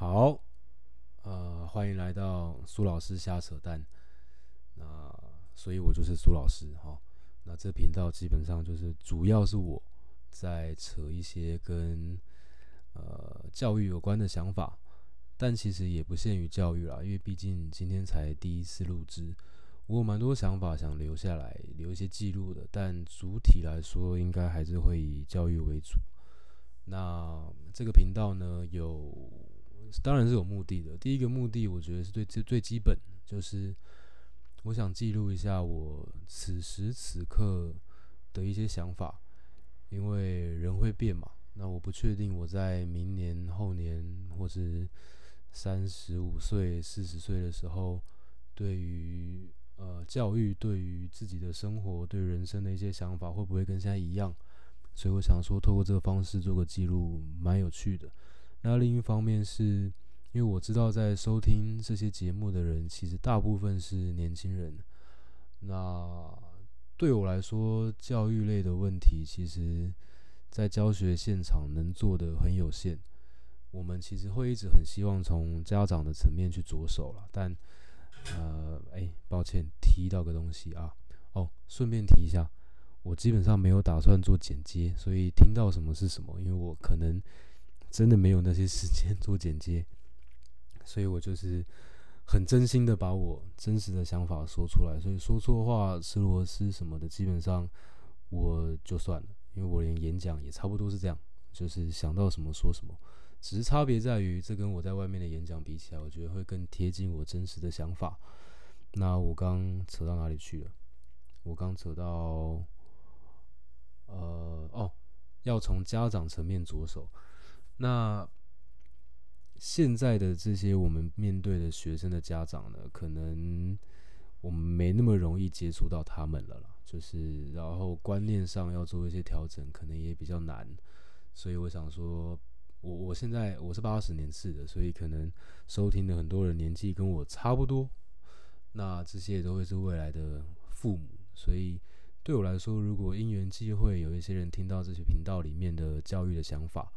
好，呃，欢迎来到苏老师瞎扯淡。那所以，我就是苏老师哈。那这频道基本上就是主要是我在扯一些跟呃教育有关的想法，但其实也不限于教育啦，因为毕竟今天才第一次录制，我有蛮多想法想留下来，留一些记录的。但主体来说，应该还是会以教育为主。那这个频道呢，有当然是有目的的。第一个目的，我觉得是最最最基本，就是我想记录一下我此时此刻的一些想法，因为人会变嘛。那我不确定我在明年、后年，或是三十五岁、四十岁的时候，对于呃教育、对于自己的生活、对人生的一些想法，会不会跟现在一样？所以我想说，透过这个方式做个记录，蛮有趣的。那另一方面是，因为我知道在收听这些节目的人，其实大部分是年轻人。那对我来说，教育类的问题，其实，在教学现场能做的很有限。我们其实会一直很希望从家长的层面去着手了，但，呃，哎，抱歉，提到个东西啊，哦，顺便提一下。我基本上没有打算做剪接，所以听到什么是什么，因为我可能真的没有那些时间做剪接，所以我就是很真心的把我真实的想法说出来，所以说错话、吃螺丝什么的，基本上我就算了，因为我连演讲也差不多是这样，就是想到什么说什么，只是差别在于，这跟我在外面的演讲比起来，我觉得会更贴近我真实的想法。那我刚扯到哪里去了？我刚扯到。呃哦，要从家长层面着手。那现在的这些我们面对的学生的家长呢，可能我们没那么容易接触到他们了啦。就是然后观念上要做一些调整，可能也比较难。所以我想说，我我现在我是八十年次的，所以可能收听的很多人年纪跟我差不多。那这些也都会是未来的父母，所以。对我来说，如果因缘际会有一些人听到这些频道里面的教育的想法，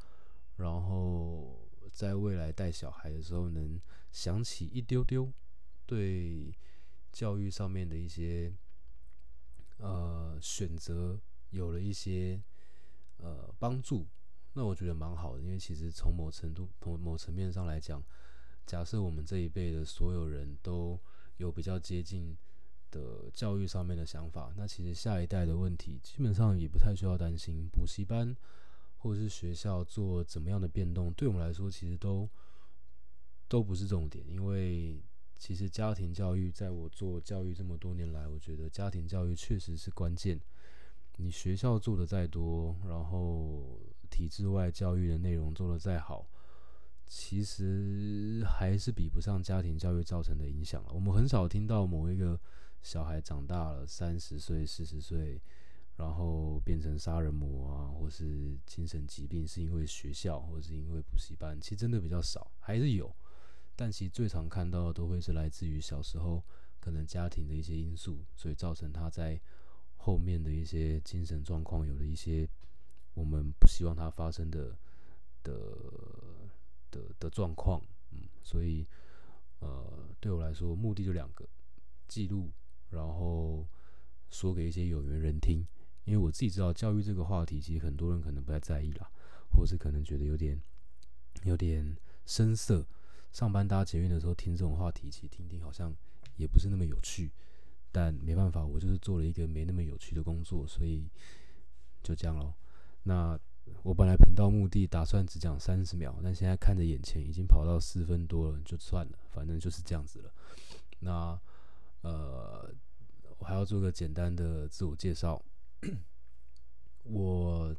然后在未来带小孩的时候能想起一丢丢对教育上面的一些呃选择有了一些呃帮助，那我觉得蛮好的。因为其实从某程度、从某层面上来讲，假设我们这一辈的所有人都有比较接近。的教育上面的想法，那其实下一代的问题基本上也不太需要担心。补习班或是学校做怎么样的变动，对我们来说其实都都不是重点。因为其实家庭教育，在我做教育这么多年来，我觉得家庭教育确实是关键。你学校做的再多，然后体制外教育的内容做的再好，其实还是比不上家庭教育造成的影响了。我们很少听到某一个。小孩长大了，三十岁、四十岁，然后变成杀人魔啊，或是精神疾病，是因为学校，或是因为补习班，其实真的比较少，还是有，但其实最常看到的都会是来自于小时候可能家庭的一些因素，所以造成他在后面的一些精神状况有了一些我们不希望他发生的的的的状况，嗯，所以呃，对我来说，目的就两个，记录。然后说给一些有缘人听，因为我自己知道教育这个话题，其实很多人可能不太在意啦，或是可能觉得有点有点生涩。上班搭捷运的时候听这种话题，其实听听好像也不是那么有趣。但没办法，我就是做了一个没那么有趣的工作，所以就这样咯。那我本来频道目的打算只讲三十秒，但现在看着眼前已经跑到四分多了，就算了，反正就是这样子了。那。呃，我还要做个简单的自我介绍。我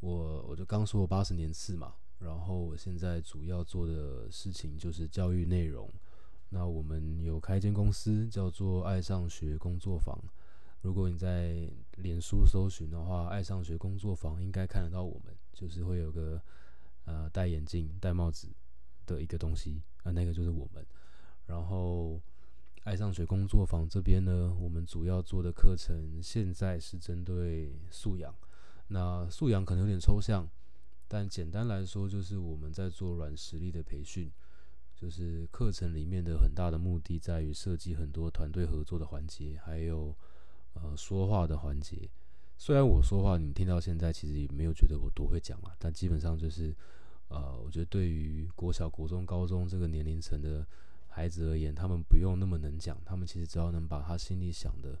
我我就刚说八十年次嘛，然后我现在主要做的事情就是教育内容。那我们有开一间公司叫做爱上学工作坊。如果你在脸书搜寻的话，爱上学工作坊应该看得到我们，就是会有个呃戴眼镜戴帽子的一个东西啊，那个就是我们。然后。爱上学工作坊这边呢，我们主要做的课程现在是针对素养。那素养可能有点抽象，但简单来说，就是我们在做软实力的培训，就是课程里面的很大的目的在于设计很多团队合作的环节，还有呃说话的环节。虽然我说话，你听到现在其实也没有觉得我多会讲啊，但基本上就是呃，我觉得对于国小、国中、高中这个年龄层的孩子而言，他们不用那么能讲，他们其实只要能把他心里想的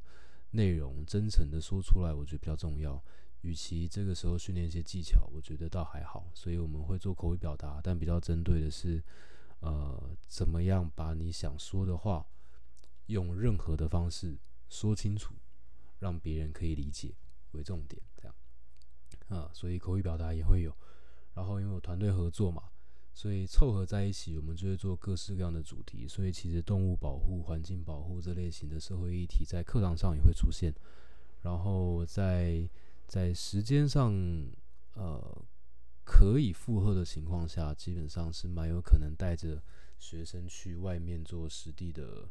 内容真诚的说出来，我觉得比较重要。与其这个时候训练一些技巧，我觉得倒还好。所以我们会做口语表达，但比较针对的是，呃，怎么样把你想说的话用任何的方式说清楚，让别人可以理解为重点。这样啊，所以口语表达也会有。然后因为我团队合作嘛，所以凑合在一起，我们就会做各式各样的主题。所以其实动物保护、环境保护这类型的社会议题在课堂上也会出现。然后在在时间上，呃，可以负荷的情况下，基本上是蛮有可能带着学生去外面做实地的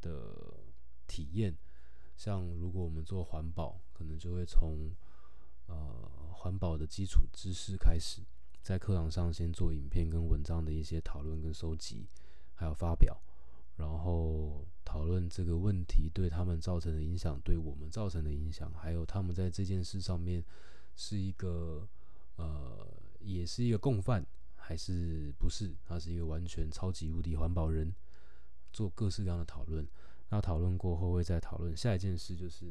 的体验。像如果我们做环保，可能就会从呃环保的基础知识开始，在课堂上先做影片跟文章的一些讨论跟收集，还有发表。然后讨论这个问题对他们造成的影响，对我们造成的影响，还有他们在这件事上面是一个呃，也是一个共犯，还是不是？他是一个完全超级无敌环保人，做各式各样的讨论。那讨论过后，会再讨论下一件事，就是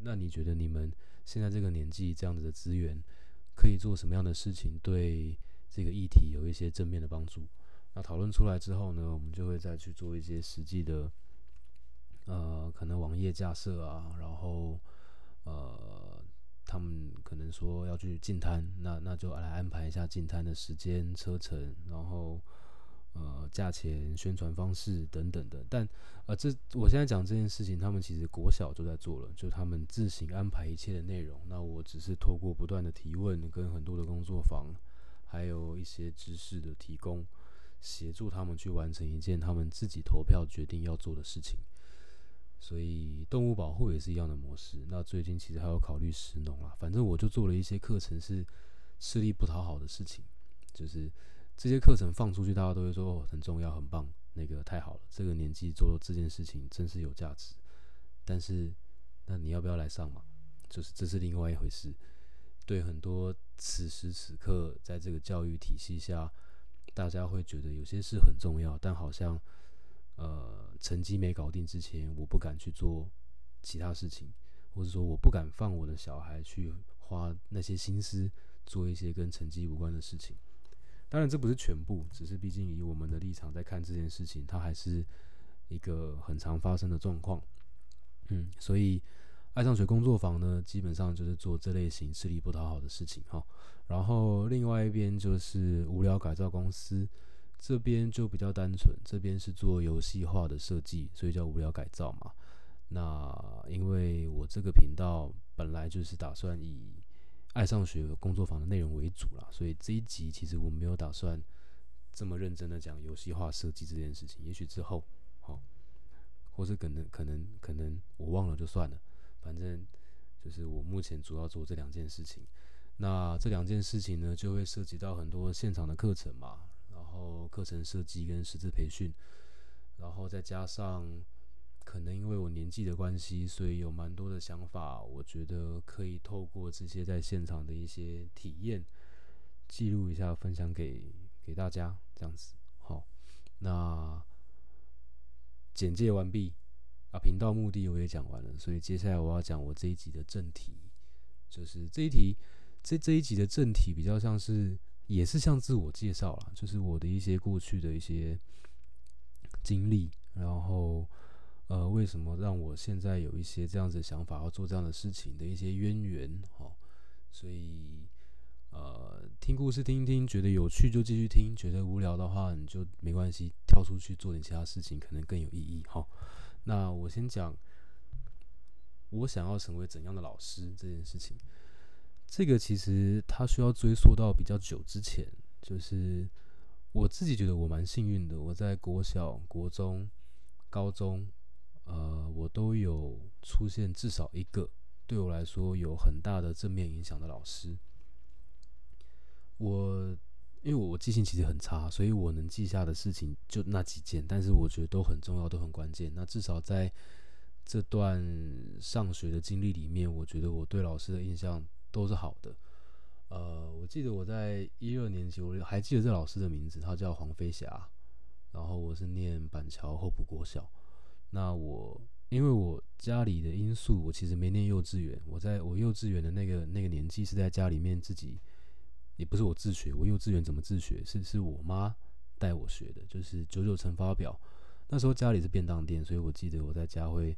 那你觉得你们现在这个年纪这样子的资源，可以做什么样的事情，对这个议题有一些正面的帮助？那讨论出来之后呢，我们就会再去做一些实际的，呃，可能网页架设啊，然后呃，他们可能说要去进摊，那那就来安排一下进摊的时间、车程，然后呃，价钱、宣传方式等等的。但呃，这我现在讲这件事情，他们其实国小就在做了，就他们自行安排一切的内容。那我只是透过不断的提问，跟很多的工作坊，还有一些知识的提供。协助他们去完成一件他们自己投票决定要做的事情，所以动物保护也是一样的模式。那最近其实还有考虑食农啊，反正我就做了一些课程是吃力不讨好的事情，就是这些课程放出去，大家都会说哦很重要、很棒，那个太好了，这个年纪做这件事情真是有价值。但是，那你要不要来上嘛？就是这是另外一回事。对很多此时此刻在这个教育体系下。大家会觉得有些事很重要，但好像，呃，成绩没搞定之前，我不敢去做其他事情，或者说我不敢放我的小孩去花那些心思做一些跟成绩无关的事情。当然，这不是全部，只是毕竟以我们的立场在看这件事情，它还是一个很常发生的状况。嗯，所以。爱上水工作坊呢，基本上就是做这类型吃力不讨好的事情哈。然后另外一边就是无聊改造公司，这边就比较单纯，这边是做游戏化的设计，所以叫无聊改造嘛。那因为我这个频道本来就是打算以爱上学工作坊的内容为主啦，所以这一集其实我没有打算这么认真的讲游戏化设计这件事情。也许之后，好，或是可能可能可能我忘了就算了。反正就是我目前主要做这两件事情，那这两件事情呢，就会涉及到很多现场的课程嘛，然后课程设计跟师资培训，然后再加上可能因为我年纪的关系，所以有蛮多的想法，我觉得可以透过这些在现场的一些体验记录一下，分享给给大家这样子。好，那简介完毕。啊，频道目的我也讲完了，所以接下来我要讲我这一集的正题，就是这一题，这这一集的正题比较像是，也是像自我介绍啦，就是我的一些过去的一些经历，然后呃，为什么让我现在有一些这样子想法，要做这样的事情的一些渊源，哈，所以呃，听故事听一听，觉得有趣就继续听，觉得无聊的话你就没关系，跳出去做点其他事情，可能更有意义，哈。那我先讲，我想要成为怎样的老师这件事情。这个其实它需要追溯到比较久之前，就是我自己觉得我蛮幸运的，我在国小、国中、高中，呃，我都有出现至少一个对我来说有很大的正面影响的老师。我因为我记性其实很差，所以我能记下的事情就那几件，但是我觉得都很重要，都很关键。那至少在这段上学的经历里面，我觉得我对老师的印象都是好的。呃，我记得我在一二年级，我还记得这老师的名字，他叫黄飞霞。然后我是念板桥后埔国小。那我因为我家里的因素，我其实没念幼稚园。我在我幼稚园的那个那个年纪是在家里面自己，也不是我自学。我幼稚园怎么自学？是是我妈带我学的，就是九九乘法表。那时候家里是便当店，所以我记得我在家会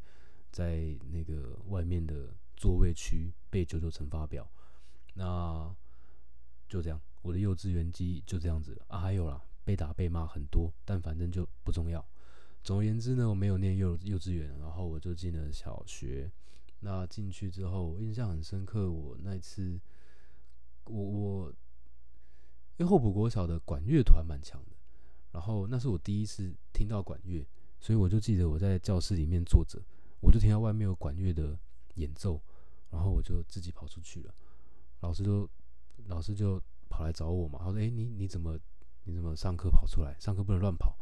在那个外面的座位区背九九乘法表。那就这样，我的幼稚园记忆就这样子啊。还有啦，被打被骂很多，但反正就不重要。总而言之呢，我没有念幼幼稚园，然后我就进了小学。那进去之后，我印象很深刻。我那次，我我因为后补国小的管乐团蛮强的，然后那是我第一次听到管乐，所以我就记得我在教室里面坐着，我就听到外面有管乐的演奏，然后我就自己跑出去了。老师就老师就跑来找我嘛，他说：“哎，你你怎么你怎么上课跑出来？上课不能乱跑。”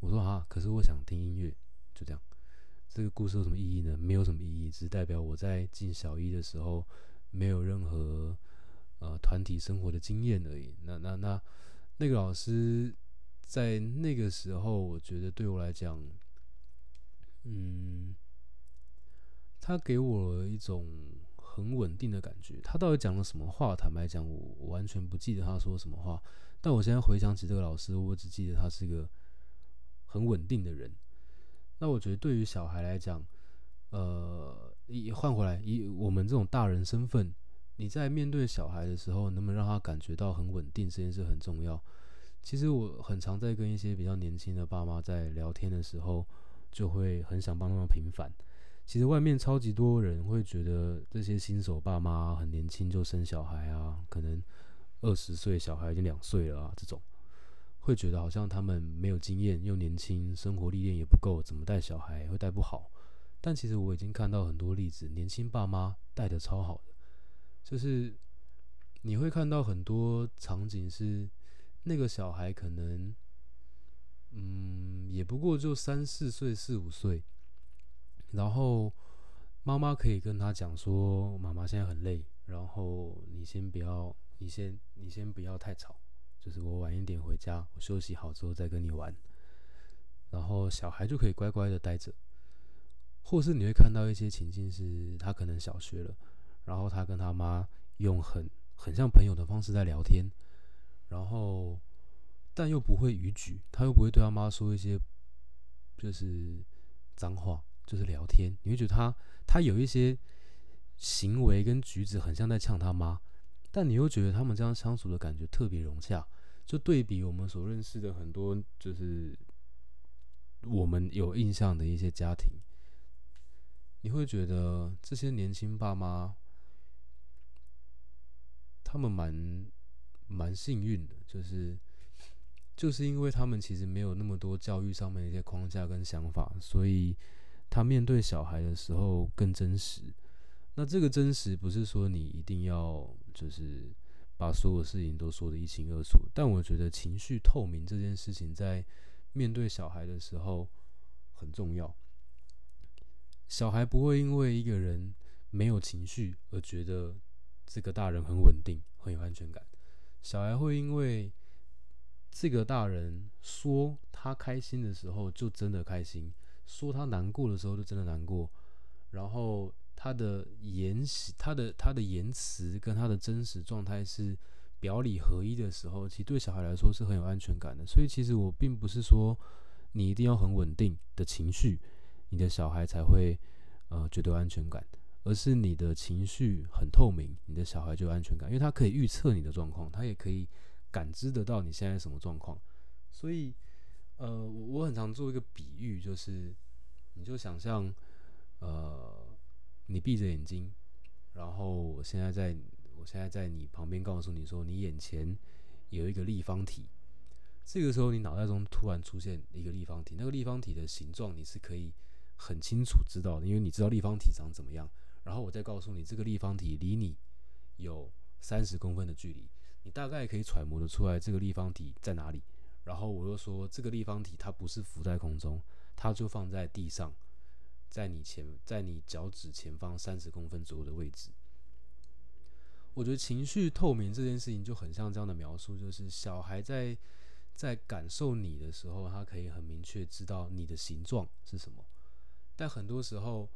我说：“啊，可是我想听音乐。”就这样，这个故事有什么意义呢？没有什么意义，只是代表我在进小一的时候没有任何呃团体生活的经验而已。那那那那个老师在那个时候，我觉得对我来讲，嗯，他给我一种。很稳定的感觉。他到底讲了什么话？坦白讲，我完全不记得他说什么话。但我现在回想起这个老师，我只记得他是个很稳定的人。那我觉得对于小孩来讲，呃，一换回来，以我们这种大人身份，你在面对小孩的时候，能不能让他感觉到很稳定，这件事很重要。其实我很常在跟一些比较年轻的爸妈在聊天的时候，就会很想帮他们平反。其实外面超级多人会觉得这些新手爸妈很年轻就生小孩啊，可能二十岁小孩已经两岁了啊，这种会觉得好像他们没有经验又年轻，生活历练也不够，怎么带小孩会带不好。但其实我已经看到很多例子，年轻爸妈带的超好的，就是你会看到很多场景是那个小孩可能，嗯，也不过就三四岁、四五岁。然后妈妈可以跟他讲说：“妈妈现在很累，然后你先不要，你先你先不要太吵，就是我晚一点回家，我休息好之后再跟你玩。”然后小孩就可以乖乖的待着。或是你会看到一些情境是，他可能小学了，然后他跟他妈用很很像朋友的方式在聊天，然后但又不会逾矩，他又不会对他妈说一些就是脏话。就是聊天，你会觉得他他有一些行为跟举止很像在呛他妈，但你又觉得他们这样相处的感觉特别融洽。就对比我们所认识的很多，就是我们有印象的一些家庭，你会觉得这些年轻爸妈他们蛮蛮幸运的，就是就是因为他们其实没有那么多教育上面的一些框架跟想法，所以。他面对小孩的时候更真实，那这个真实不是说你一定要就是把所有事情都说得一清二楚，但我觉得情绪透明这件事情在面对小孩的时候很重要。小孩不会因为一个人没有情绪而觉得这个大人很稳定、很有安全感，小孩会因为这个大人说他开心的时候就真的开心。说他难过的时候就真的难过，然后他的言辞、他的他的言辞跟他的真实状态是表里合一的时候，其实对小孩来说是很有安全感的。所以其实我并不是说你一定要很稳定的情绪，你的小孩才会呃觉得安全感，而是你的情绪很透明，你的小孩就有安全感，因为他可以预测你的状况，他也可以感知得到你现在什么状况，所以。呃，我我很常做一个比喻，就是你就想象，呃，你闭着眼睛，然后我现在在我现在在你旁边告诉你说，你眼前有一个立方体，这个时候你脑袋中突然出现一个立方体，那个立方体的形状你是可以很清楚知道的，因为你知道立方体长怎么样。然后我再告诉你，这个立方体离你有三十公分的距离，你大概可以揣摩的出来这个立方体在哪里。然后我又说，这个立方体它不是浮在空中，它就放在地上，在你前，在你脚趾前方三十公分左右的位置。我觉得情绪透明这件事情就很像这样的描述，就是小孩在在感受你的时候，他可以很明确知道你的形状是什么。但很多时候，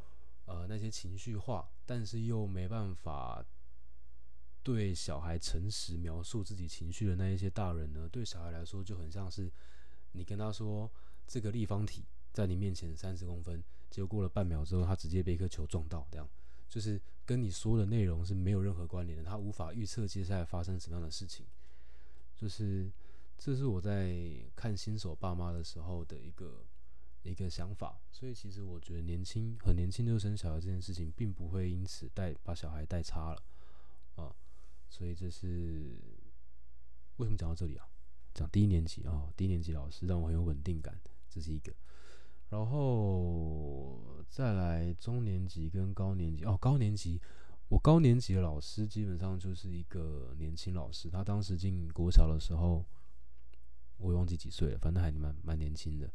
呃，那些情绪化，但是又没办法。对小孩诚实描述自己情绪的那一些大人呢，对小孩来说就很像是你跟他说这个立方体在你面前三十公分，结果过了半秒之后，他直接被一颗球撞到，这样就是跟你说的内容是没有任何关联的，他无法预测接下来发生什么样的事情。就是这是我在看新手爸妈的时候的一个一个想法，所以其实我觉得年轻很年轻就生小孩这件事情，并不会因此带把小孩带差了啊。所以这是为什么讲到这里啊？讲低年级啊，低年级老师让我很有稳定感，这是一个。然后再来中年级跟高年级哦，高年级我高年级的老师基本上就是一个年轻老师，他当时进国小的时候，我忘记几岁了，反正还蛮蛮年轻的。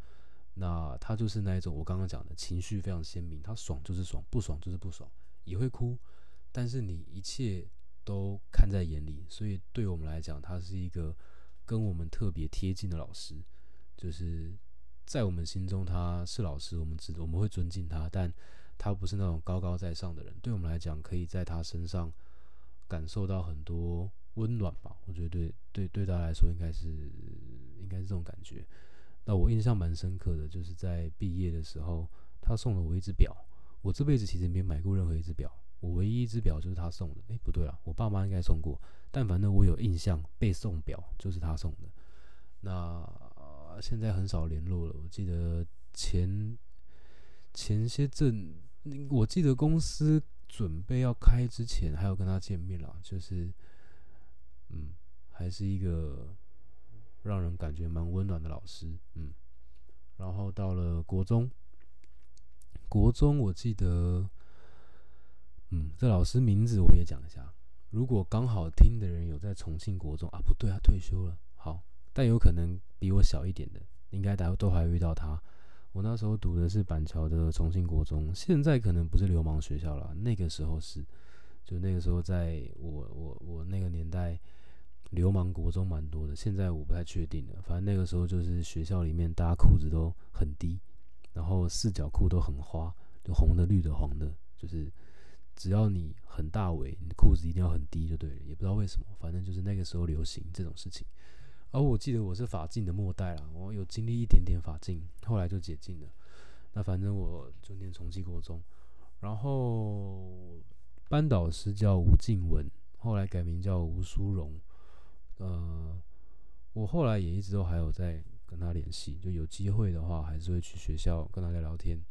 那他就是那一种我刚刚讲的情绪非常鲜明，他爽就是爽，不爽就是不爽，也会哭，但是你一切。都看在眼里，所以对我们来讲，他是一个跟我们特别贴近的老师。就是在我们心中，他是老师，我们知我们会尊敬他，但他不是那种高高在上的人。对我们来讲，可以在他身上感受到很多温暖吧？我觉得对对对，他来说应该是应该是这种感觉。那我印象蛮深刻的，就是在毕业的时候，他送了我一只表。我这辈子其实没买过任何一只表。我唯一一只表就是他送的，哎，不对啊，我爸妈应该送过，但反正我有印象被送表就是他送的。那现在很少联络了。我记得前前些阵，我记得公司准备要开之前，还有跟他见面了，就是嗯，还是一个让人感觉蛮温暖的老师，嗯。然后到了国中，国中我记得。嗯，这老师名字我也讲一下。如果刚好听的人有在重庆国中啊，不对，他退休了。好，但有可能比我小一点的，应该大家都还遇到他。我那时候读的是板桥的重庆国中，现在可能不是流氓学校了。那个时候是，就那个时候，在我我我那个年代，流氓国中蛮多的。现在我不太确定了。反正那个时候就是学校里面大家裤子都很低，然后四角裤都很花，就红的、绿的、黄的，就是。只要你很大围，你裤子一定要很低就对了，也不知道为什么，反正就是那个时候流行这种事情。而我记得我是法禁的末代啦，我有经历一点点法禁，后来就解禁了。那反正我就念重庆国中，然后班导师叫吴静文，后来改名叫吴淑荣。呃，我后来也一直都还有在跟他联系，就有机会的话，还是会去学校跟他聊聊天。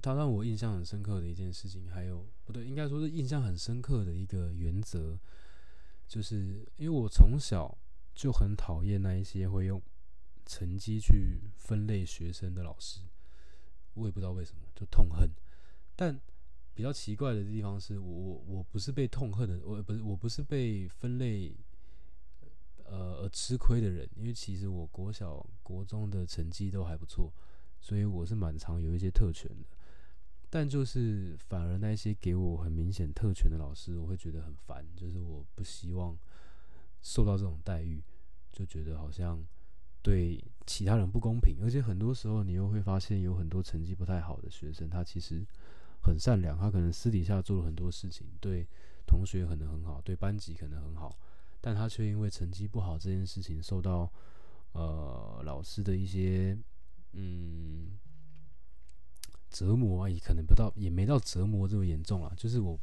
他让我印象很深刻的一件事情，还有不对，应该说是印象很深刻的一个原则，就是因为我从小就很讨厌那一些会用成绩去分类学生的老师，我也不知道为什么就痛恨。但比较奇怪的地方是我我我不是被痛恨的，我不是我不是被分类呃而吃亏的人，因为其实我国小国中的成绩都还不错，所以我是蛮常有一些特权的。但就是反而那些给我很明显特权的老师，我会觉得很烦。就是我不希望受到这种待遇，就觉得好像对其他人不公平。而且很多时候你又会发现，有很多成绩不太好的学生，他其实很善良，他可能私底下做了很多事情，对同学可能很好，对班级可能很好，但他却因为成绩不好这件事情，受到呃老师的一些嗯。折磨也可能不到，也没到折磨这么严重啊。就是我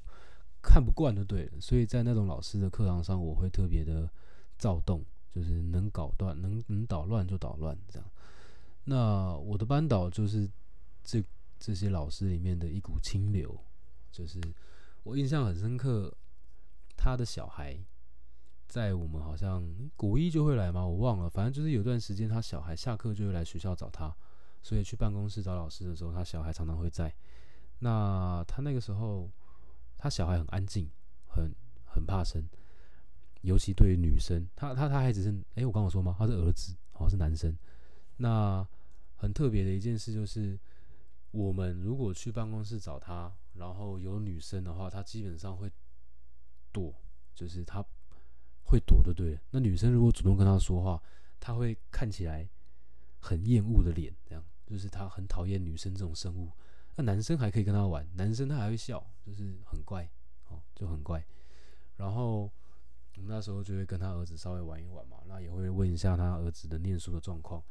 看不惯就对了，所以在那种老师的课堂上，我会特别的躁动，就是能搞乱、能能捣乱就捣乱这样。那我的班导就是这这些老师里面的一股清流，就是我印象很深刻，他的小孩在我们好像古一就会来吗？我忘了，反正就是有段时间他小孩下课就会来学校找他。所以去办公室找老师的时候，他小孩常常会在。那他那个时候，他小孩很安静，很很怕生。尤其对于女生，他他他还只是，哎，我刚刚说吗？他是儿子，哦，是男生。那很特别的一件事就是，我们如果去办公室找他，然后有女生的话，他基本上会躲，就是他会躲就，对对？那女生如果主动跟他说话，他会看起来很厌恶的脸，这样，就是他很讨厌女生这种生物。那男生还可以跟他玩，男生他还会笑，就是很怪，哦，就很怪。然后那时候就会跟他儿子稍微玩一玩嘛，那也会问一下他儿子的念书的状况。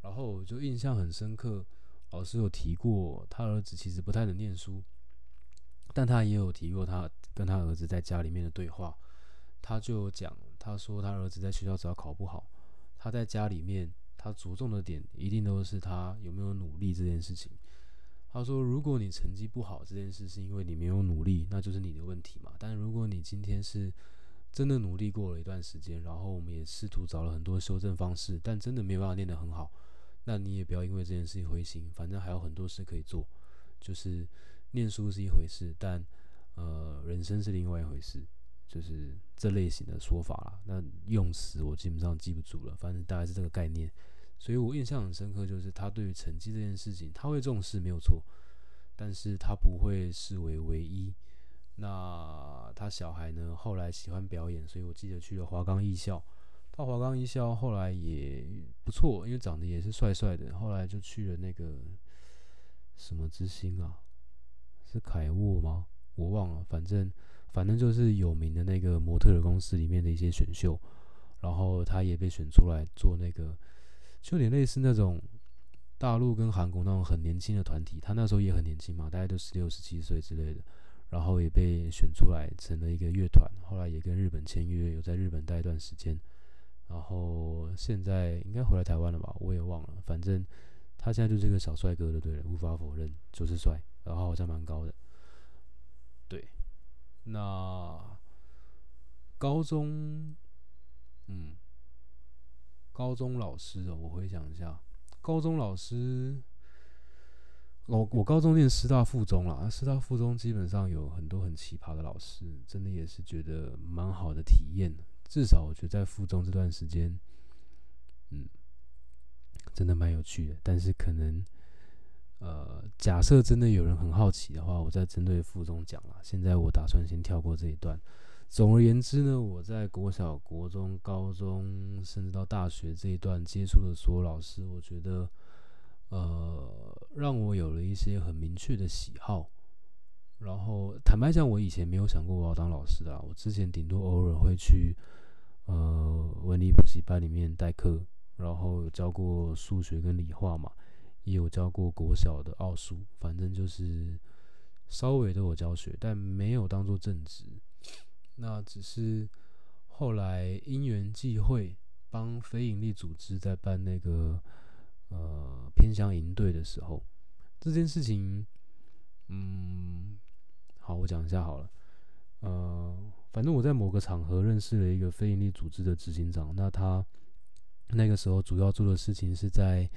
然后就印象很深刻，老师有提过他儿子其实不太能念书，但他也有提过他跟他儿子在家里面的对话。他就讲，他说他儿子在学校只要考不好，他在家里面他着重的点一定都是他有没有努力这件事情。他说：“如果你成绩不好这件事是因为你没有努力，那就是你的问题嘛。但如果你今天是真的努力过了一段时间，然后我们也试图找了很多修正方式，但真的没有办法练得很好，那你也不要因为这件事情灰心。反正还有很多事可以做，就是念书是一回事，但呃，人生是另外一回事，就是这类型的说法啦。那用词我基本上记不住了，反正大概是这个概念。”所以我印象很深刻，就是他对于成绩这件事情，他会重视没有错，但是他不会视为唯一。那他小孩呢，后来喜欢表演，所以我记得去了华冈艺校。到华冈艺校后来也不错，因为长得也是帅帅的。后来就去了那个什么之星啊，是凯沃吗？我忘了，反正反正就是有名的那个模特儿公司里面的一些选秀，然后他也被选出来做那个。就有点类似那种大陆跟韩国那种很年轻的团体，他那时候也很年轻嘛，大概都十六、十七岁之类的，然后也被选出来成了一个乐团，后来也跟日本签约，有在日本待一段时间，然后现在应该回来台湾了吧，我也忘了，反正他现在就是一个小帅哥，的对了，无法否认就是帅，然后好像蛮高的，对，那高中，嗯。高中老师哦，我回想一下，高中老师，我我高中念师大附中啦，师大附中基本上有很多很奇葩的老师，真的也是觉得蛮好的体验。至少我觉得在附中这段时间，嗯，真的蛮有趣的。但是可能，呃，假设真的有人很好奇的话，我再针对附中讲啦。现在我打算先跳过这一段。总而言之呢，我在国小、国中、高中，甚至到大学这一段接触的所有老师，我觉得，呃，让我有了一些很明确的喜好。然后坦白讲，我以前没有想过我要当老师的，我之前顶多偶尔会去，呃，文理补习班里面代课，然后教过数学跟理化嘛，也有教过国小的奥数，反正就是稍微都有教学，但没有当做正职。那只是后来因缘际会，帮非营利组织在办那个呃偏乡营队的时候，这件事情，嗯，好，我讲一下好了。呃，反正我在某个场合认识了一个非营利组织的执行长，那他那个时候主要做的事情是在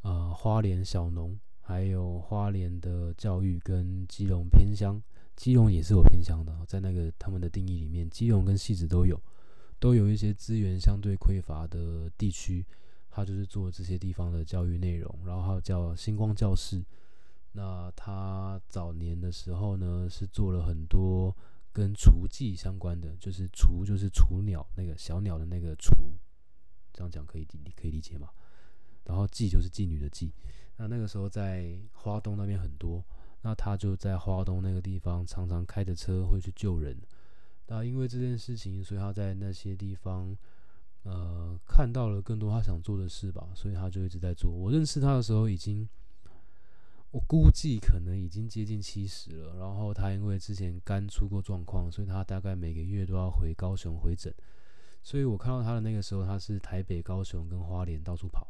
呃花莲小农，还有花莲的教育跟基隆偏乡。基隆也是有偏乡的，在那个他们的定义里面，基隆跟戏子都有，都有一些资源相对匮乏的地区，他就是做这些地方的教育内容。然后还有叫星光教室，那他早年的时候呢，是做了很多跟雏妓相关的，就是雏就是雏鸟那个小鸟的那个雏，这样讲可以理可以理解吗？然后妓就是妓女的妓，那那个时候在花东那边很多。那他就在花东那个地方，常常开着车会去救人。那因为这件事情，所以他在那些地方，呃，看到了更多他想做的事吧，所以他就一直在做。我认识他的时候，已经我估计可能已经接近七十了。然后他因为之前肝出过状况，所以他大概每个月都要回高雄回诊。所以我看到他的那个时候，他是台北、高雄跟花莲到处跑。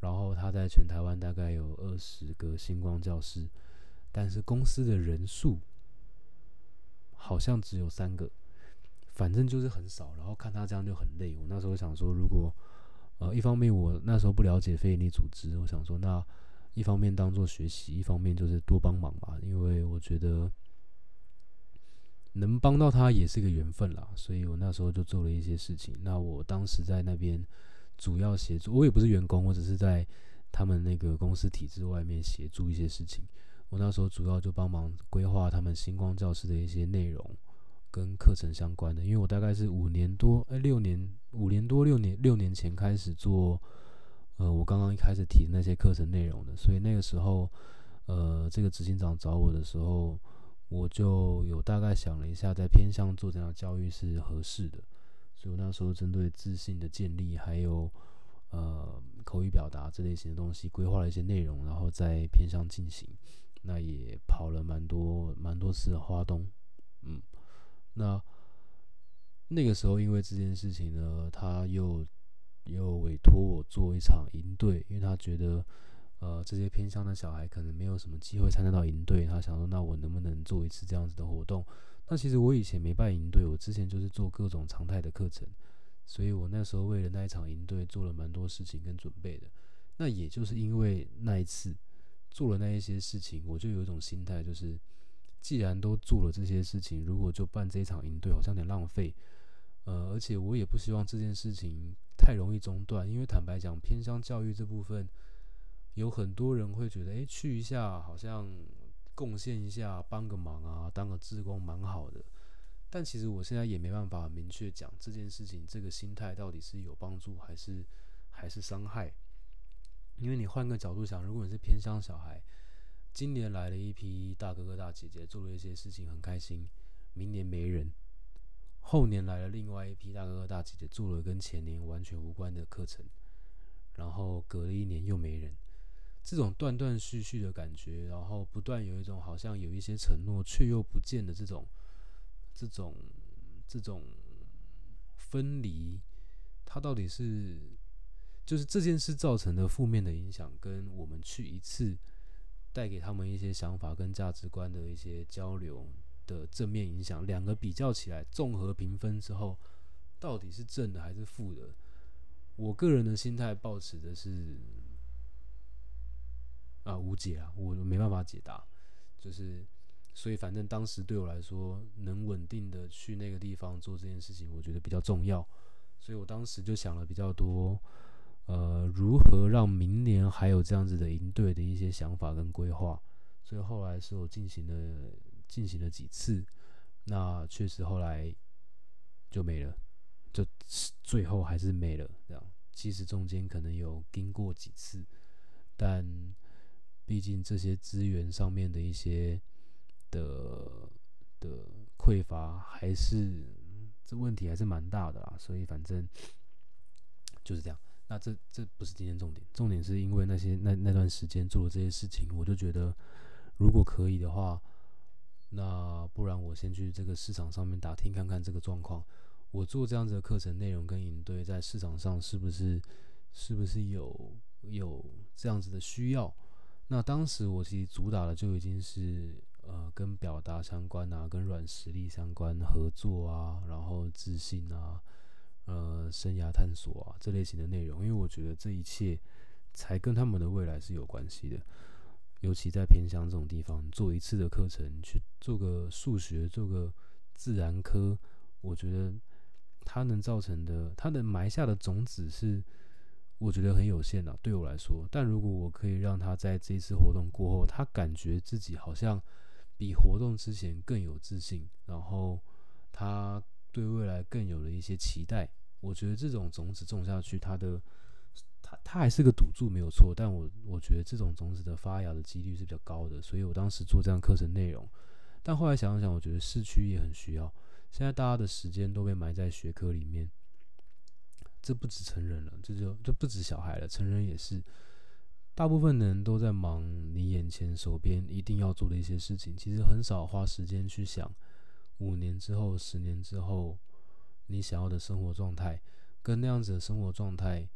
然后他在全台湾大概有二十个星光教室。但是公司的人数好像只有三个，反正就是很少。然后看他这样就很累。我那时候想说，如果呃一方面我那时候不了解非营利组织，我想说那一方面当做学习，一方面就是多帮忙吧。因为我觉得能帮到他也是个缘分啦，所以我那时候就做了一些事情。那我当时在那边主要协助，我也不是员工，我只是在他们那个公司体制外面协助一些事情。我那时候主要就帮忙规划他们星光教室的一些内容跟课程相关的，因为我大概是五年多，哎，六年，五年多六年六年前开始做，呃，我刚刚一开始提的那些课程内容的，所以那个时候，呃，这个执行长找我的时候。我就有大概想了一下，在偏向做这样的教育是合适的，所以我那时候针对自信的建立，还有呃口语表达这类型的东西，规划了一些内容，然后再偏向进行。那也跑了蛮多蛮多次的花东，嗯，那那个时候因为这件事情呢，他又又委托我做一场营队，因为他觉得。呃，这些偏乡的小孩可能没有什么机会参加到营队，他想说，那我能不能做一次这样子的活动？那其实我以前没办营队，我之前就是做各种常态的课程，所以我那时候为了那一场营队做了蛮多事情跟准备的。那也就是因为那一次做了那一些事情，我就有一种心态，就是既然都做了这些事情，如果就办这一场营队，好像有点浪费。呃，而且我也不希望这件事情太容易中断，因为坦白讲，偏乡教育这部分。有很多人会觉得，哎，去一下好像贡献一下，帮个忙啊，当个志工蛮好的。但其实我现在也没办法明确讲这件事情，这个心态到底是有帮助还是还是伤害。因为你换个角度想，如果你是偏乡小孩，今年来了一批大哥哥大姐姐，做了一些事情很开心，明年没人；后年来了另外一批大哥哥大姐姐，做了跟前年完全无关的课程，然后隔了一年又没人。这种断断续续的感觉，然后不断有一种好像有一些承诺却又不见的这种、这种、这种分离，它到底是就是这件事造成的负面的影响，跟我们去一次带给他们一些想法跟价值观的一些交流的正面影响，两个比较起来，综合评分之后，到底是正的还是负的？我个人的心态保持的是。啊，无解啊，我没办法解答，就是，所以反正当时对我来说，能稳定的去那个地方做这件事情，我觉得比较重要，所以我当时就想了比较多，呃，如何让明年还有这样子的营队的一些想法跟规划，所以后来是我进行了进行了几次，那确实后来就没了，就最后还是没了，这样，其实中间可能有经过几次，但。毕竟这些资源上面的一些的的匮乏，还是这问题还是蛮大的啦。所以反正就是这样。那这这不是今天重点，重点是因为那些那那段时间做了这些事情，我就觉得如果可以的话，那不然我先去这个市场上面打听看看这个状况。我做这样子的课程内容跟营队，在市场上是不是是不是有有这样子的需要？那当时我其实主打的就已经是呃跟表达相关啊，跟软实力相关合作啊，然后自信啊，呃生涯探索啊这类型的内容，因为我觉得这一切才跟他们的未来是有关系的。尤其在偏乡这种地方，做一次的课程去做个数学，做个自然科，我觉得它能造成的，它能埋下的种子是。我觉得很有限的，对我来说。但如果我可以让他在这一次活动过后，他感觉自己好像比活动之前更有自信，然后他对未来更有了一些期待。我觉得这种种子种下去，它的它它还是个赌注没有错。但我我觉得这种种子的发芽的几率是比较高的，所以我当时做这样课程内容。但后来想想，我觉得市区也很需要。现在大家的时间都被埋在学科里面。这不止成人了，这就这不止小孩了，成人也是。大部分人都在忙你眼前手边一定要做的一些事情，其实很少花时间去想五年之后、十年之后你想要的生活状态，跟那样子的生活状态，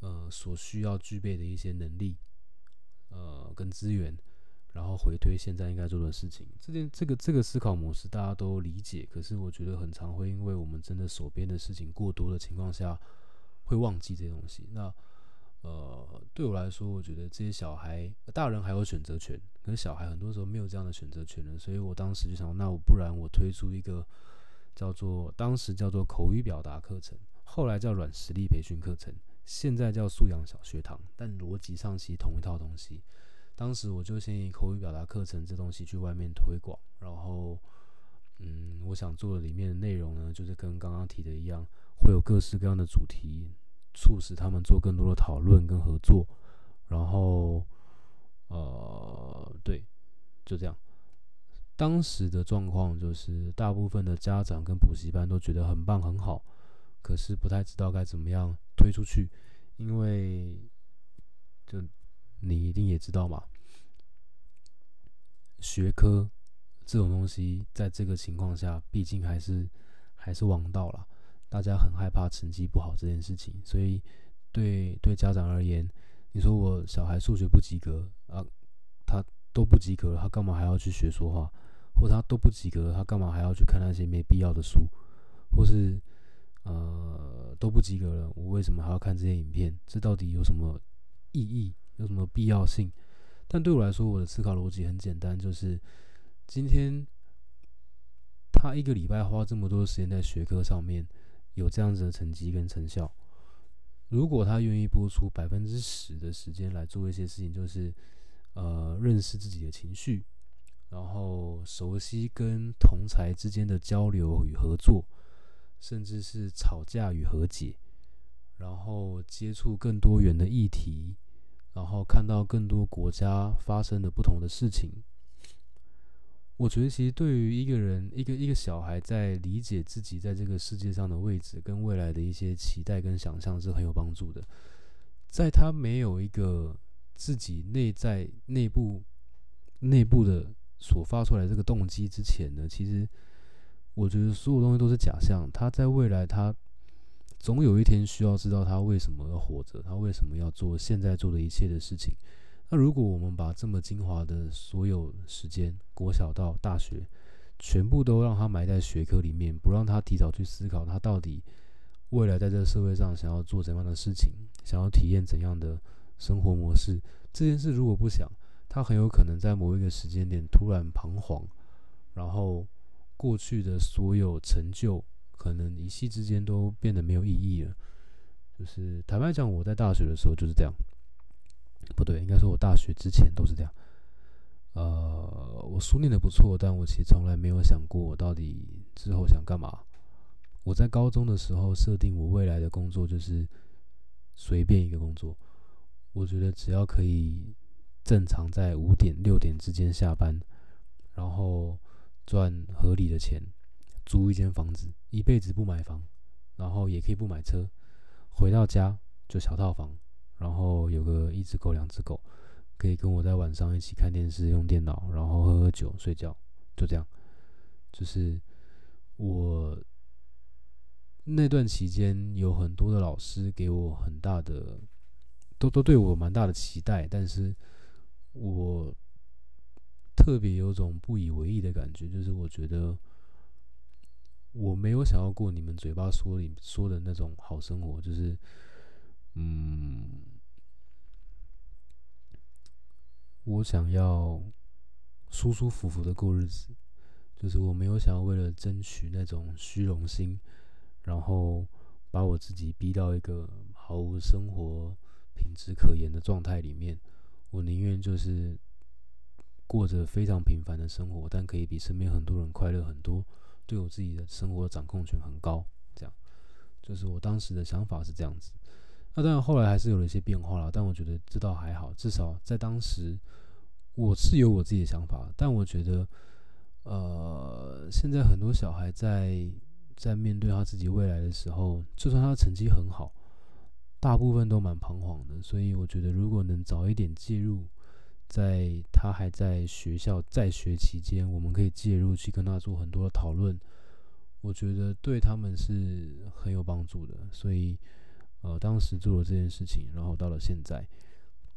呃，所需要具备的一些能力，呃，跟资源，然后回推现在应该做的事情。这件这个这个思考模式大家都理解，可是我觉得很常会因为我们真的手边的事情过多的情况下。会忘记这些东西。那呃，对我来说，我觉得这些小孩，大人还有选择权，可是小孩很多时候没有这样的选择权了。所以我当时就想，那我不然我推出一个叫做当时叫做口语表达课程，后来叫软实力培训课程，现在叫素养小学堂，但逻辑上其实同一套东西。当时我就先以口语表达课程这东西去外面推广，然后，嗯，我想做的里面的内容呢，就是跟刚刚提的一样，会有各式各样的主题，促使他们做更多的讨论跟合作，然后，呃，对，就这样。当时的状况就是，大部分的家长跟补习班都觉得很棒很好，可是不太知道该怎么样推出去，因为就。你一定也知道嘛，学科这种东西，在这个情况下，毕竟还是还是王道了。大家很害怕成绩不好这件事情，所以对对家长而言，你说我小孩数学不及格啊，他都不及格了，他干嘛还要去学说话？或他都不及格，他干嘛还要去看那些没必要的书？或是呃都不及格了，我为什么还要看这些影片？这到底有什么意义？有什么必要性？但对我来说，我的思考逻辑很简单，就是今天他一个礼拜花这么多时间在学科上面，有这样子的成绩跟成效。如果他愿意播出百分之十的时间来做一些事情，就是呃认识自己的情绪，然后熟悉跟同才之间的交流与合作，甚至是吵架与和解，然后接触更多元的议题。然后看到更多国家发生的不同的事情，我觉得其实对于一个人、一个一个小孩在理解自己在这个世界上的位置跟未来的一些期待跟想象是很有帮助的。在他没有一个自己内在内部内部的所发出来这个动机之前呢，其实我觉得所有东西都是假象。他在未来他。总有一天需要知道他为什么要活着，他为什么要做现在做的一切的事情。那如果我们把这么精华的所有时间，国小到大学，全部都让他埋在学科里面，不让他提早去思考他到底未来在这个社会上想要做怎样的事情，想要体验怎样的生活模式，这件事如果不想，他很有可能在某一个时间点突然彷徨，然后过去的所有成就。可能一夕之间都变得没有意义了。就是坦白讲，我在大学的时候就是这样，不对，应该说我大学之前都是这样。呃，我书念的不错，但我其实从来没有想过我到底之后想干嘛。我在高中的时候设定我未来的工作就是随便一个工作，我觉得只要可以正常在五点六点之间下班，然后赚合理的钱。租一间房子，一辈子不买房，然后也可以不买车，回到家就小套房，然后有个一只狗、两只狗，可以跟我在晚上一起看电视、用电脑，然后喝喝酒、睡觉，就这样。就是我那段期间有很多的老师给我很大的，都都对我蛮大的期待，但是我特别有种不以为意的感觉，就是我觉得。我没有想要过你们嘴巴说里说的那种好生活，就是，嗯，我想要舒舒服服的过日子，就是我没有想要为了争取那种虚荣心，然后把我自己逼到一个毫无生活品质可言的状态里面。我宁愿就是过着非常平凡的生活，但可以比身边很多人快乐很多。对我自己的生活掌控权很高，这样就是我当时的想法是这样子。那当然后来还是有了一些变化了，但我觉得这倒还好，至少在当时我是有我自己的想法。但我觉得，呃，现在很多小孩在在面对他自己未来的时候，就算他成绩很好，大部分都蛮彷徨的。所以我觉得，如果能早一点介入。在他还在学校在学期间，我们可以介入去跟他做很多的讨论，我觉得对他们是很有帮助的。所以，呃，当时做了这件事情，然后到了现在，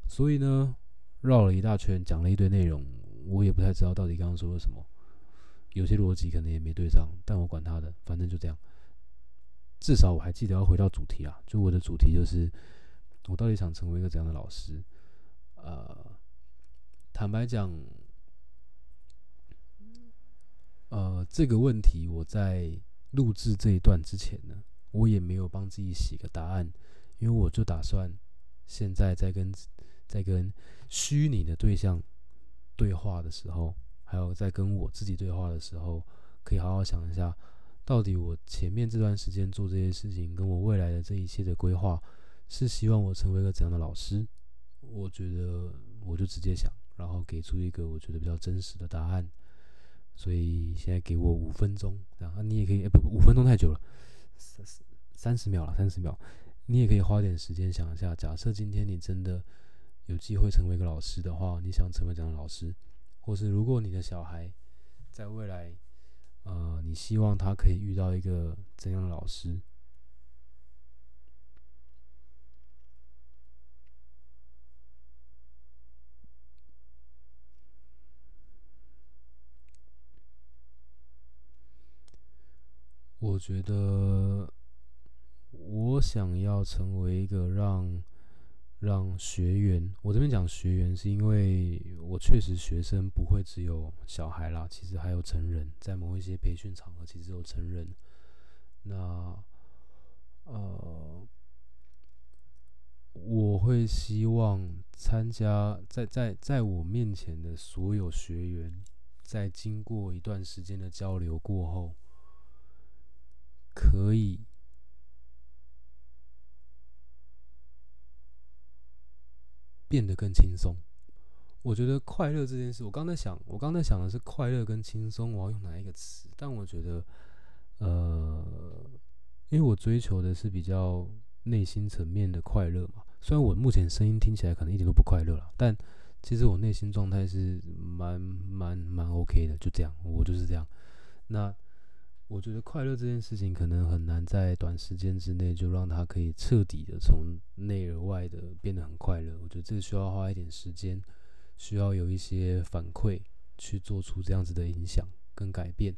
所以呢，绕了一大圈，讲了一堆内容，我也不太知道到底刚刚说了什么，有些逻辑可能也没对上，但我管他的，反正就这样。至少我还记得要回到主题啊，就我的主题就是我到底想成为一个怎样的老师？呃，坦白讲，呃，这个问题我在录制这一段之前呢，我也没有帮自己写个答案，因为我就打算现在在跟在跟虚拟的对象对话的时候，还有在跟我自己对话的时候，可以好好想一下，到底我前面这段时间做这些事情，跟我未来的这一切的规划。是希望我成为一个怎样的老师？我觉得我就直接想，然后给出一个我觉得比较真实的答案。所以现在给我五分钟，然后你也可以，不不，五分钟太久了，三三十秒了，三十秒，你也可以花点时间想一下。假设今天你真的有机会成为一个老师的话，你想成为怎样的老师？或是如果你的小孩在未来，呃，你希望他可以遇到一个怎样的老师？我觉得，我想要成为一个让让学员，我这边讲学员，是因为我确实学生不会只有小孩啦，其实还有成人，在某一些培训场合，其实有成人。那呃，我会希望参加在在在我面前的所有学员，在经过一段时间的交流过后。可以变得更轻松。我觉得快乐这件事，我刚才想，我刚才想的是快乐跟轻松，我要用哪一个词？但我觉得，呃，因为我追求的是比较内心层面的快乐嘛。虽然我目前声音听起来可能一点都不快乐了，但其实我内心状态是蛮蛮蛮 OK 的。就这样，我就是这样。那。我觉得快乐这件事情可能很难在短时间之内就让他可以彻底的从内而外的变得很快乐。我觉得这需要花一点时间，需要有一些反馈去做出这样子的影响跟改变。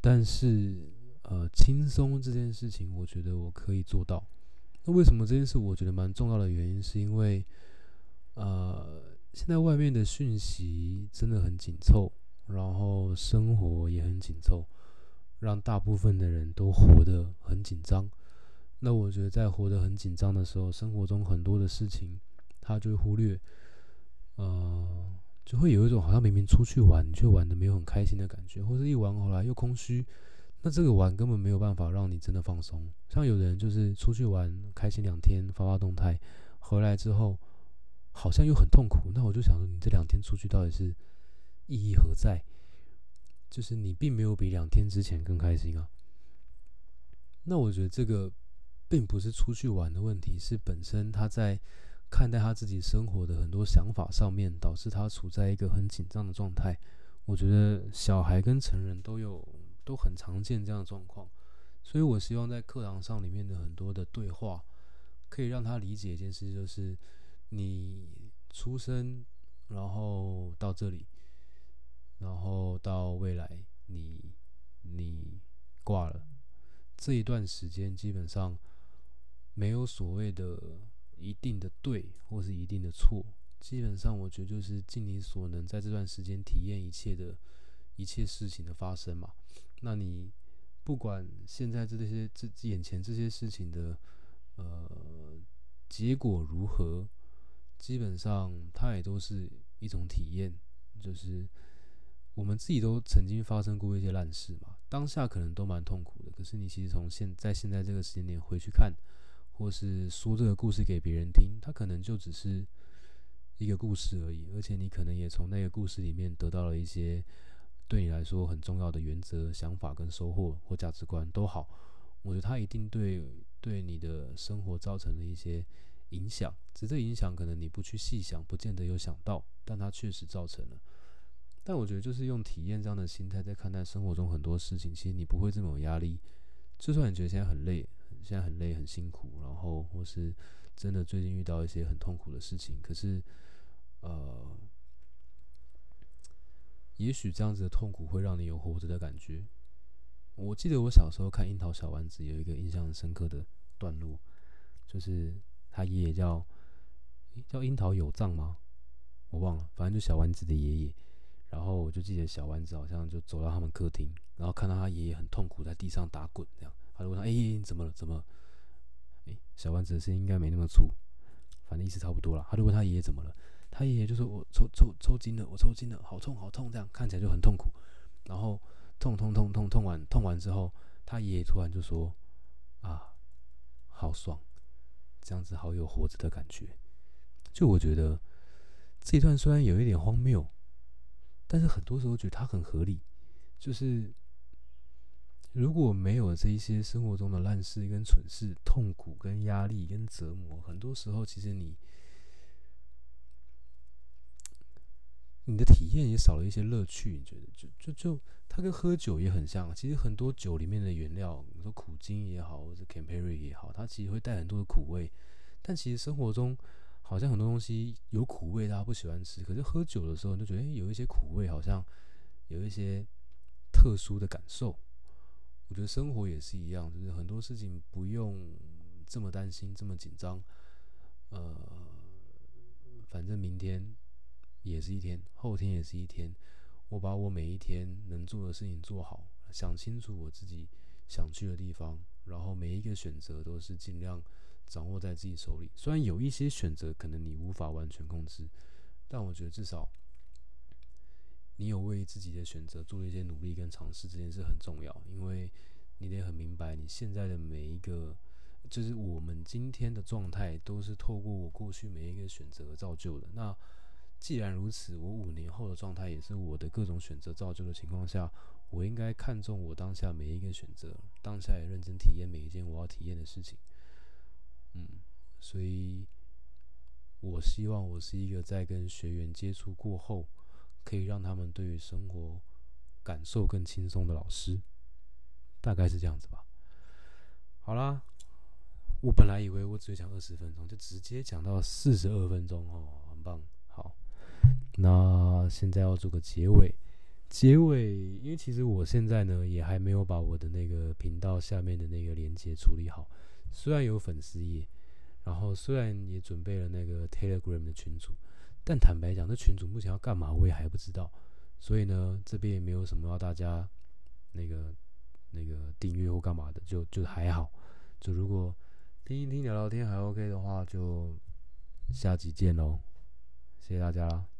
但是，呃，轻松这件事情，我觉得我可以做到。那为什么这件事我觉得蛮重要的原因，是因为，呃，现在外面的讯息真的很紧凑，然后生活也很紧凑。让大部分的人都活得很紧张。那我觉得，在活得很紧张的时候，生活中很多的事情，他就会忽略，呃，就会有一种好像明明出去玩却玩的没有很开心的感觉，或者一玩回来又空虚。那这个玩根本没有办法让你真的放松。像有的人就是出去玩开心两天，发发动态，回来之后好像又很痛苦。那我就想说，你这两天出去到底是意义何在？就是你并没有比两天之前更开心啊。那我觉得这个并不是出去玩的问题，是本身他在看待他自己生活的很多想法上面，导致他处在一个很紧张的状态。我觉得小孩跟成人都有都很常见这样的状况，所以我希望在课堂上里面的很多的对话，可以让他理解一件事，就是你出生然后到这里。然后到未来，你你挂了这一段时间，基本上没有所谓的一定的对或是一定的错。基本上，我觉得就是尽你所能，在这段时间体验一切的一切事情的发生嘛。那你不管现在这些这眼前这些事情的呃结果如何，基本上它也都是一种体验，就是。我们自己都曾经发生过一些烂事嘛，当下可能都蛮痛苦的。可是你其实从现在现在这个时间点回去看，或是说这个故事给别人听，它可能就只是一个故事而已。而且你可能也从那个故事里面得到了一些对你来说很重要的原则、想法跟收获或价值观都好。我觉得它一定对对你的生活造成了一些影响，只是影响可能你不去细想，不见得有想到，但它确实造成了。但我觉得，就是用体验这样的心态在看待生活中很多事情，其实你不会这么有压力。就算你觉得现在很累，现在很累很辛苦，然后或是真的最近遇到一些很痛苦的事情，可是，呃，也许这样子的痛苦会让你有活着的感觉。我记得我小时候看《樱桃小丸子》，有一个印象深刻的段落，就是他爷爷叫叫樱桃有藏吗？我忘了，反正就小丸子的爷爷。然后我就记得小丸子好像就走到他们客厅，然后看到他爷爷很痛苦在地上打滚，这样，他就问他：“哎，怎么了？怎么？”哎，小丸子的声音应该没那么粗，反正意思差不多了。他就问他爷爷怎么了，他爷爷就说：“我抽抽抽筋了，我抽筋了，好痛好痛。”这样看起来就很痛苦。然后痛痛痛痛痛完痛完之后，他爷爷突然就说：“啊，好爽，这样子好有活着的感觉。”就我觉得这一段虽然有一点荒谬。但是很多时候觉得它很合理，就是如果没有这一些生活中的烂事跟蠢事、痛苦跟压力跟折磨，很多时候其实你你的体验也少了一些乐趣。你觉得，就就就它跟喝酒也很像。其实很多酒里面的原料，你说苦精也好，或者 c a m p e r i 也好，它其实会带很多的苦味。但其实生活中，好像很多东西有苦味，大家不喜欢吃。可是喝酒的时候，你就觉得有一些苦味，好像有一些特殊的感受。我觉得生活也是一样，就是很多事情不用这么担心，这么紧张。呃，反正明天也是一天，后天也是一天。我把我每一天能做的事情做好，想清楚我自己想去的地方，然后每一个选择都是尽量。掌握在自己手里，虽然有一些选择可能你无法完全控制，但我觉得至少你有为自己的选择做了一些努力跟尝试，这件事很重要。因为你得很明白，你现在的每一个，就是我们今天的状态，都是透过我过去每一个选择造就的。那既然如此，我五年后的状态也是我的各种选择造就的情况下，我应该看重我当下每一个选择，当下也认真体验每一件我要体验的事情。嗯，所以我希望我是一个在跟学员接触过后，可以让他们对于生活感受更轻松的老师，大概是这样子吧。好啦，我本来以为我只会讲二十分钟，就直接讲到四十二分钟哦，很棒。好，那现在要做个结尾，结尾，因为其实我现在呢也还没有把我的那个频道下面的那个连接处理好。虽然有粉丝页，然后虽然也准备了那个 Telegram 的群组，但坦白讲，这群组目前要干嘛，我也还不知道。所以呢，这边也没有什么要大家那个那个订阅或干嘛的，就就还好。就如果听一听聊聊天还 OK 的话，就下集见喽，谢谢大家啦。